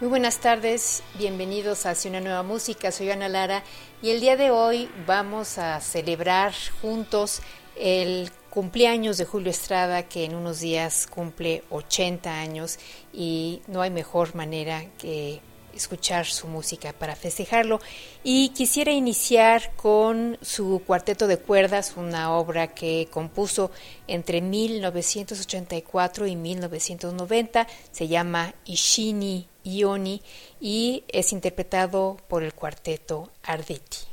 Muy buenas tardes, bienvenidos a Hacia una nueva música, soy Ana Lara y el día de hoy vamos a celebrar juntos el cumpleaños de Julio Estrada que en unos días cumple 80 años y no hay mejor manera que escuchar su música para festejarlo. Y quisiera iniciar con su cuarteto de cuerdas, una obra que compuso entre 1984 y 1990, se llama Ishini Ioni y es interpretado por el cuarteto Arditi.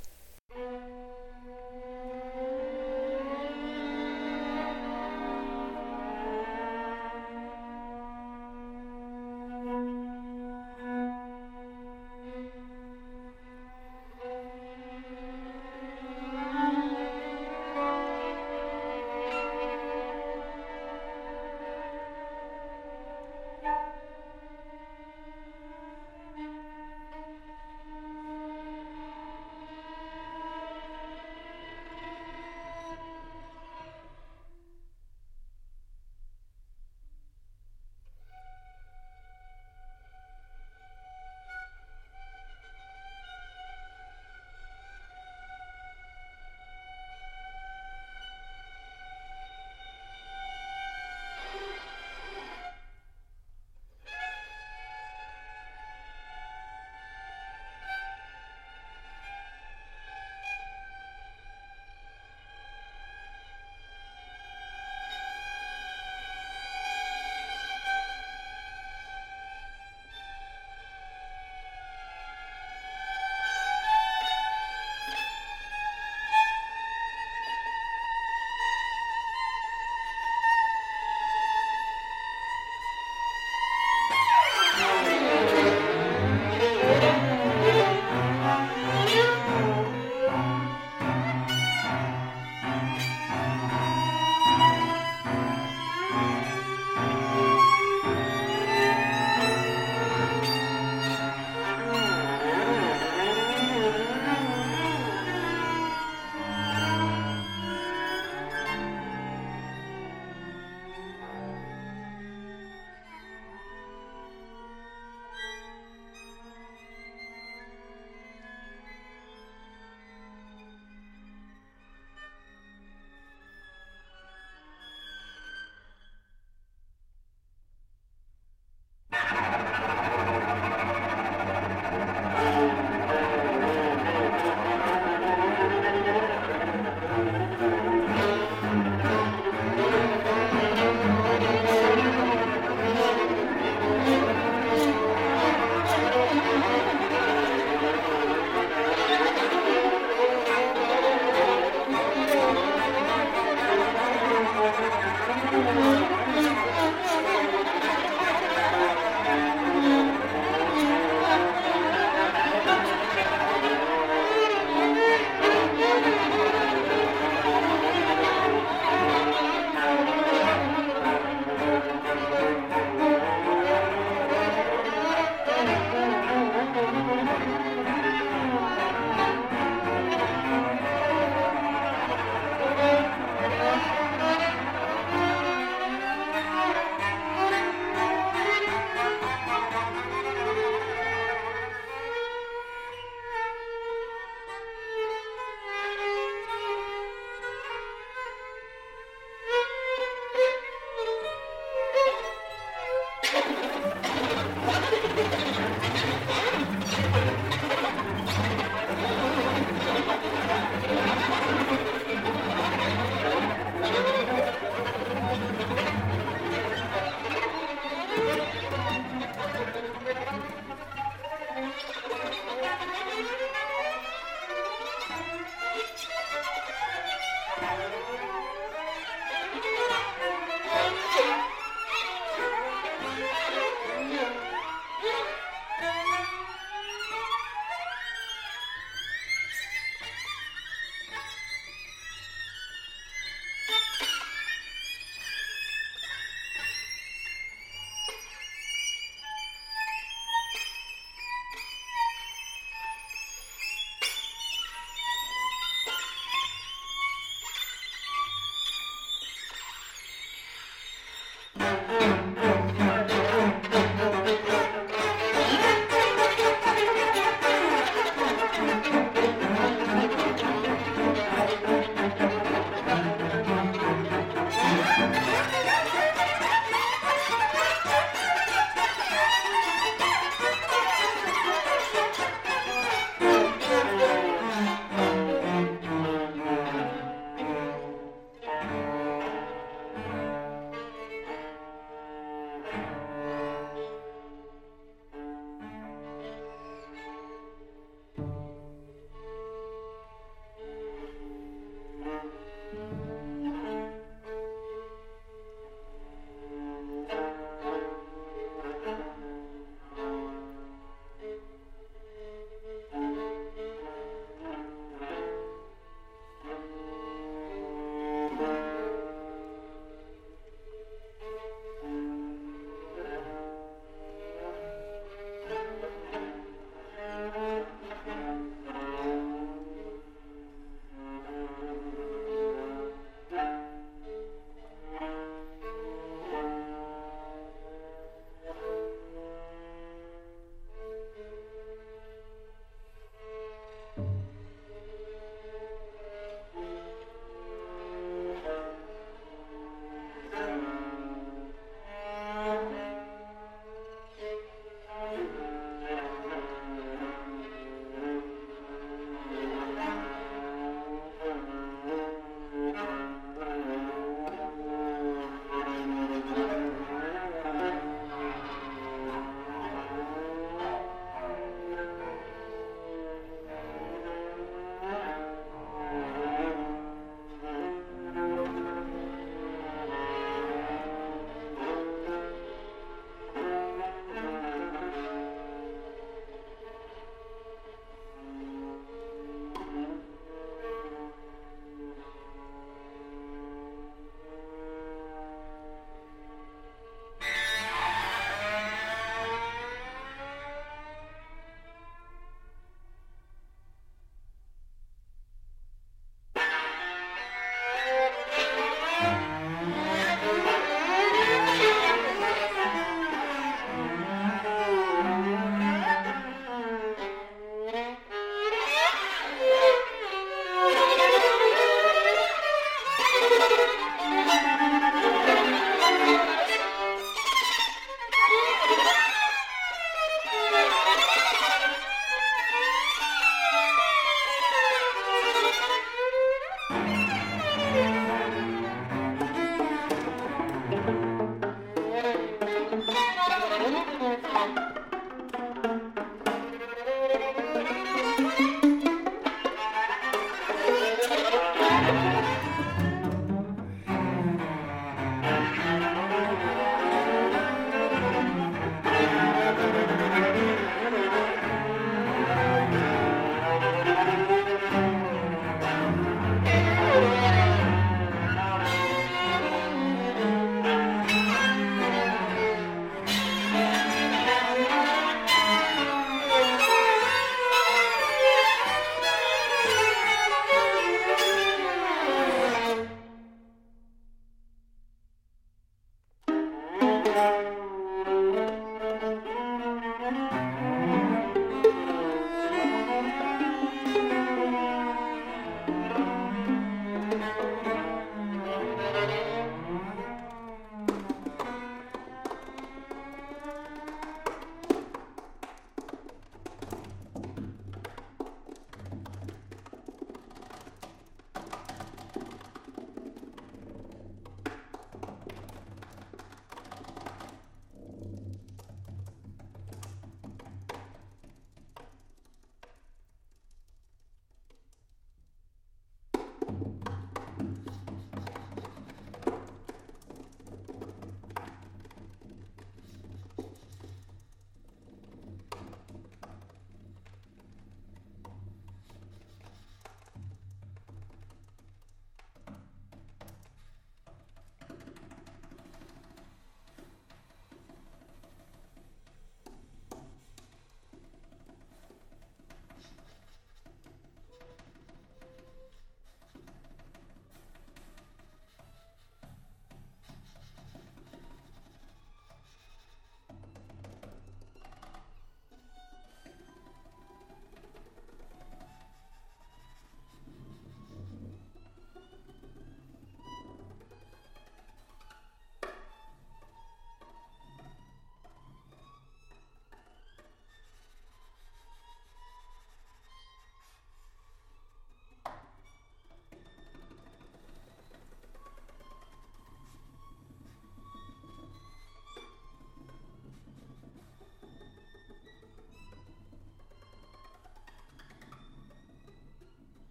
先生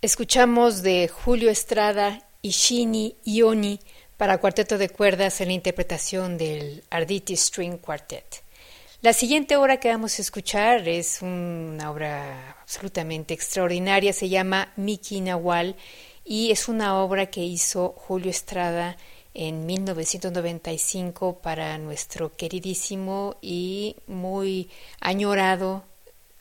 Escuchamos de Julio Estrada Ishini Ioni para cuarteto de cuerdas en la interpretación del Arditi String Quartet. La siguiente obra que vamos a escuchar es una obra absolutamente extraordinaria, se llama Miki Nahual y es una obra que hizo Julio Estrada en 1995 para nuestro queridísimo y muy añorado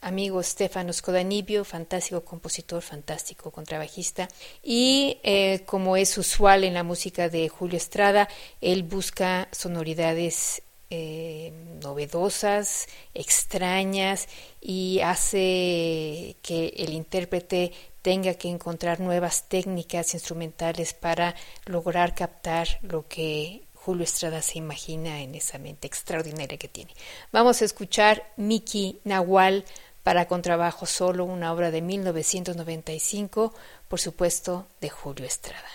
amigo Stefano Scodanibio, fantástico compositor, fantástico contrabajista. Y eh, como es usual en la música de Julio Estrada, él busca sonoridades eh, novedosas, extrañas y hace que el intérprete tenga que encontrar nuevas técnicas instrumentales para lograr captar lo que Julio Estrada se imagina en esa mente extraordinaria que tiene. Vamos a escuchar Miki Nahual para contrabajo solo, una obra de 1995, por supuesto, de Julio Estrada.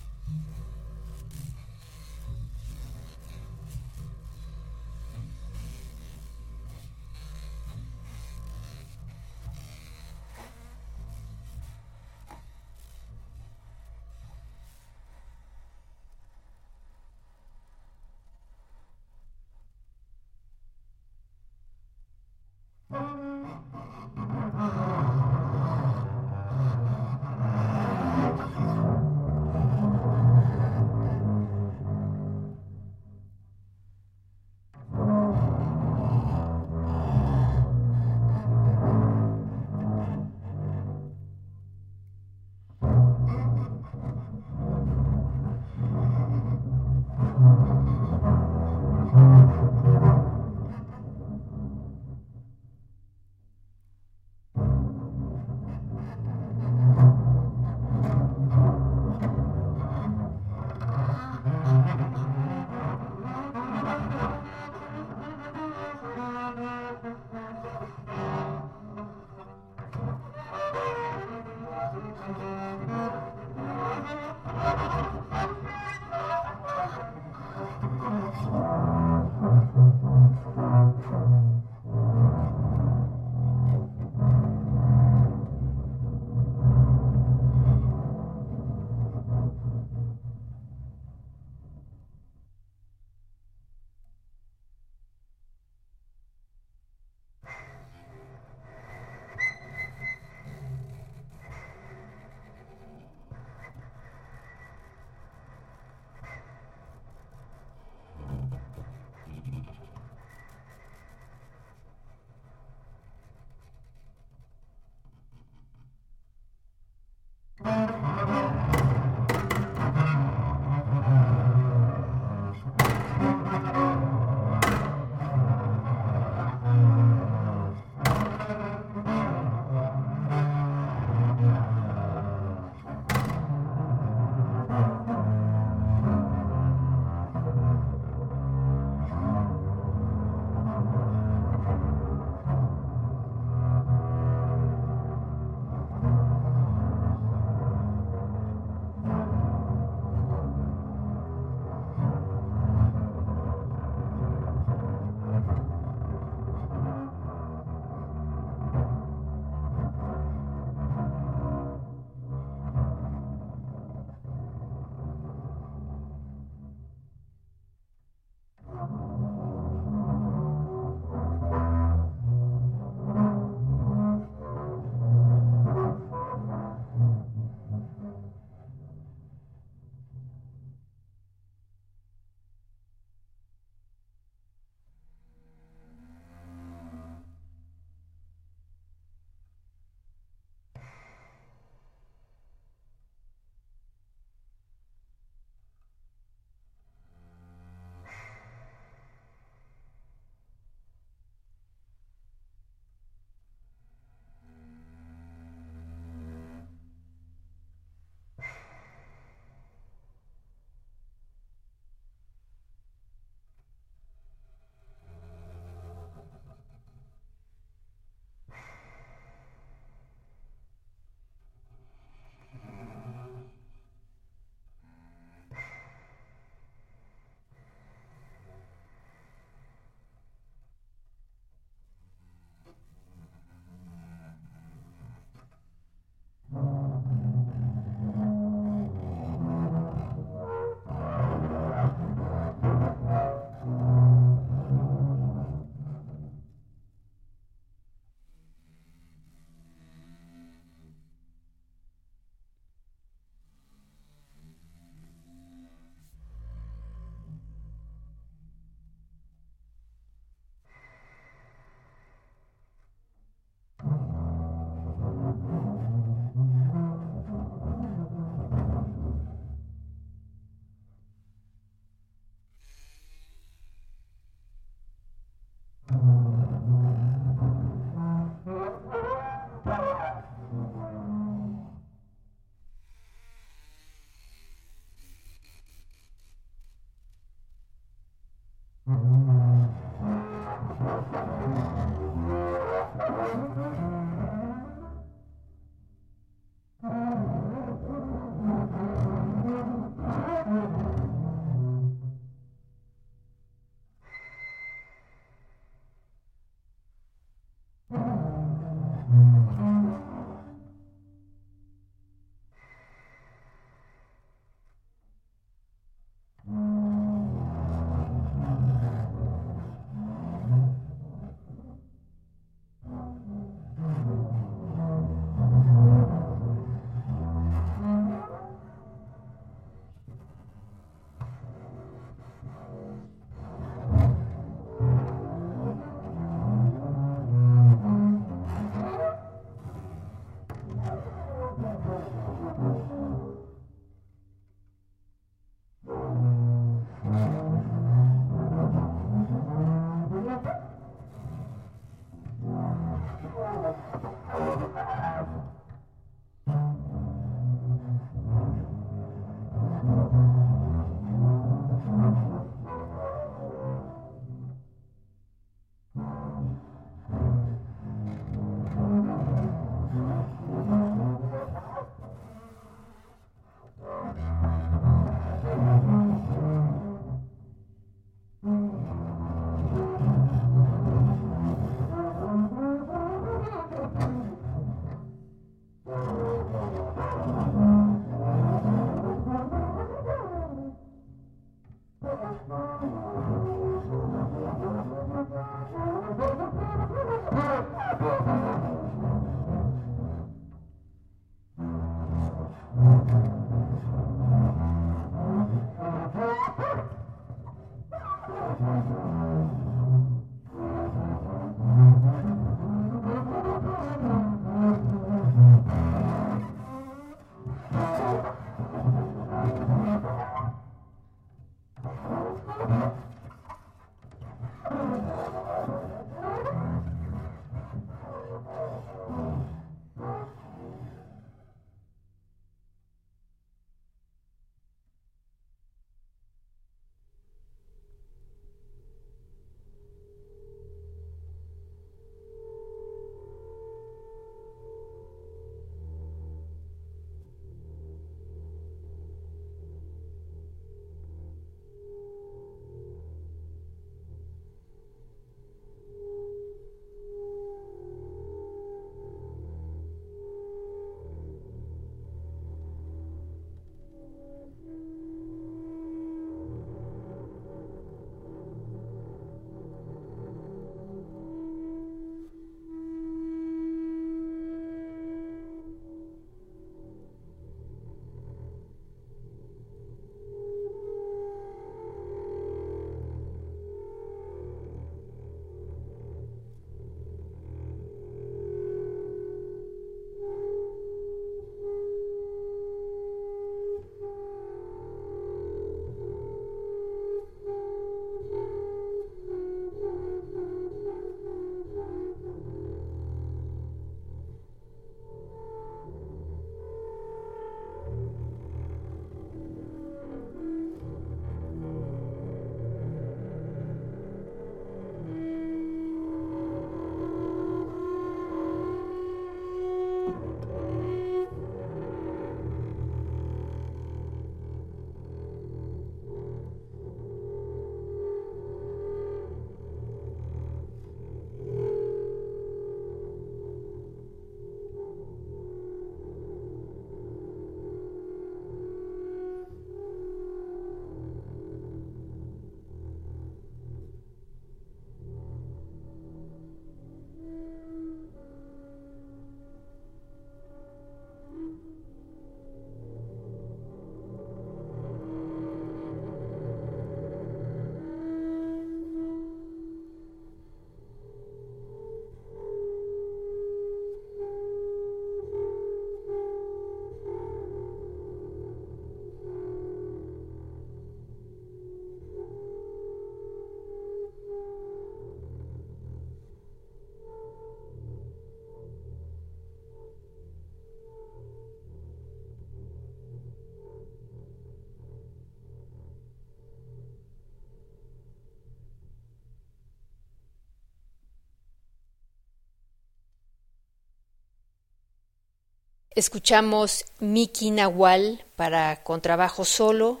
Escuchamos Miki Nahual para contrabajo solo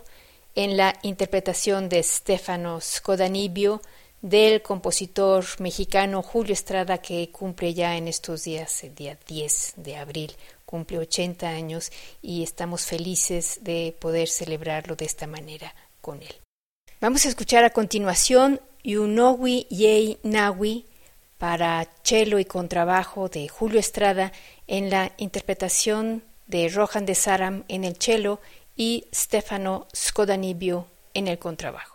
en la interpretación de Stefano Scodanibio del compositor mexicano Julio Estrada que cumple ya en estos días, el día 10 de abril, cumple 80 años y estamos felices de poder celebrarlo de esta manera con él. Vamos a escuchar a continuación Yunowi Yei Nawi para cello y contrabajo de Julio Estrada en la interpretación de Rohan de Saram en el cello y Stefano Scodanibio en el contrabajo.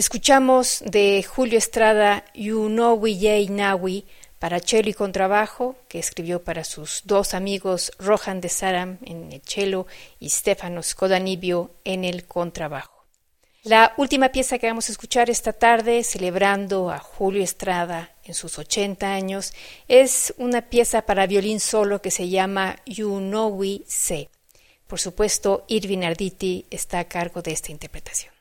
Escuchamos de Julio Estrada We Yay Nawi para cello y contrabajo, que escribió para sus dos amigos Rohan de Saram en el cello y Stefanos Kodanibio en el contrabajo. La última pieza que vamos a escuchar esta tarde, celebrando a Julio Estrada en sus 80 años, es una pieza para violín solo que se llama You Know We Say. Por supuesto, Irvin Arditi está a cargo de esta interpretación.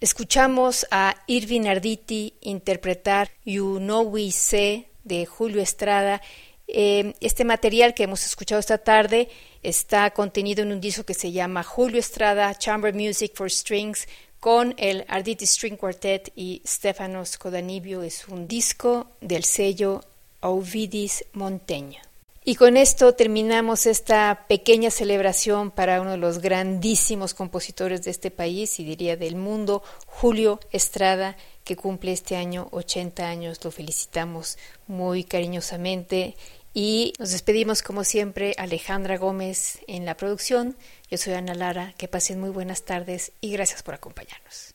Escuchamos a Irving Arditi interpretar You Know We Say de Julio Estrada. Eh, este material que hemos escuchado esta tarde está contenido en un disco que se llama Julio Estrada Chamber Music for Strings con el Arditi String Quartet y Stefano Scodanibio. Es un disco del sello Ovidis Monteño. Y con esto terminamos esta pequeña celebración para uno de los grandísimos compositores de este país y diría del mundo, Julio Estrada, que cumple este año 80 años. Lo felicitamos muy cariñosamente y nos despedimos como siempre Alejandra Gómez en la producción. Yo soy Ana Lara, que pasen muy buenas tardes y gracias por acompañarnos.